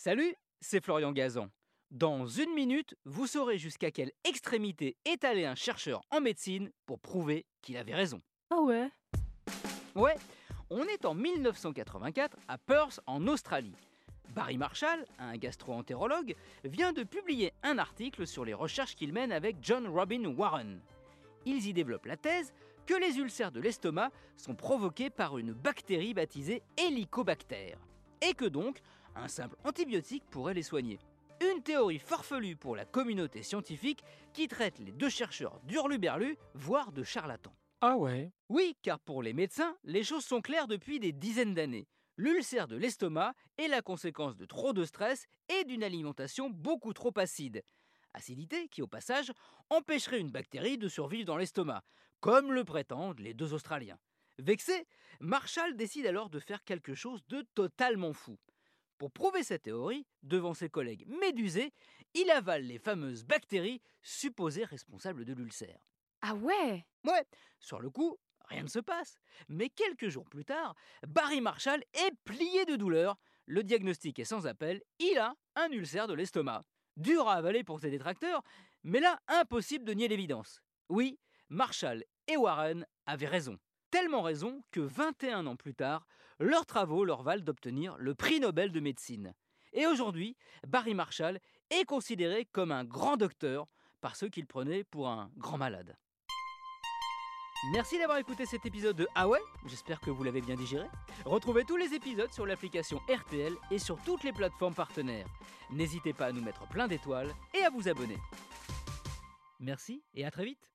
Salut, c'est Florian Gazan. Dans une minute, vous saurez jusqu'à quelle extrémité est allé un chercheur en médecine pour prouver qu'il avait raison. Ah ouais? Ouais, on est en 1984 à Perth en Australie. Barry Marshall, un gastro-entérologue, vient de publier un article sur les recherches qu'il mène avec John Robin Warren. Ils y développent la thèse que les ulcères de l'estomac sont provoqués par une bactérie baptisée Helicobacter, et que donc un simple antibiotique pourrait les soigner. Une théorie farfelue pour la communauté scientifique qui traite les deux chercheurs d'hurluberlus, voire de charlatans. Ah ouais Oui, car pour les médecins, les choses sont claires depuis des dizaines d'années. L'ulcère de l'estomac est la conséquence de trop de stress et d'une alimentation beaucoup trop acide. Acidité qui, au passage, empêcherait une bactérie de survivre dans l'estomac, comme le prétendent les deux Australiens. Vexé, Marshall décide alors de faire quelque chose de totalement fou. Pour prouver sa théorie, devant ses collègues médusés, il avale les fameuses bactéries supposées responsables de l'ulcère. Ah ouais? Ouais, sur le coup, rien ne se passe. Mais quelques jours plus tard, Barry Marshall est plié de douleur. Le diagnostic est sans appel, il a un ulcère de l'estomac. Dur à avaler pour ses détracteurs, mais là, impossible de nier l'évidence. Oui, Marshall et Warren avaient raison. Tellement raison que 21 ans plus tard, leurs travaux leur valent d'obtenir le prix Nobel de médecine. Et aujourd'hui, Barry Marshall est considéré comme un grand docteur par ceux qu'il prenait pour un grand malade. Merci d'avoir écouté cet épisode de Ah J'espère que vous l'avez bien digéré. Retrouvez tous les épisodes sur l'application RTL et sur toutes les plateformes partenaires. N'hésitez pas à nous mettre plein d'étoiles et à vous abonner. Merci et à très vite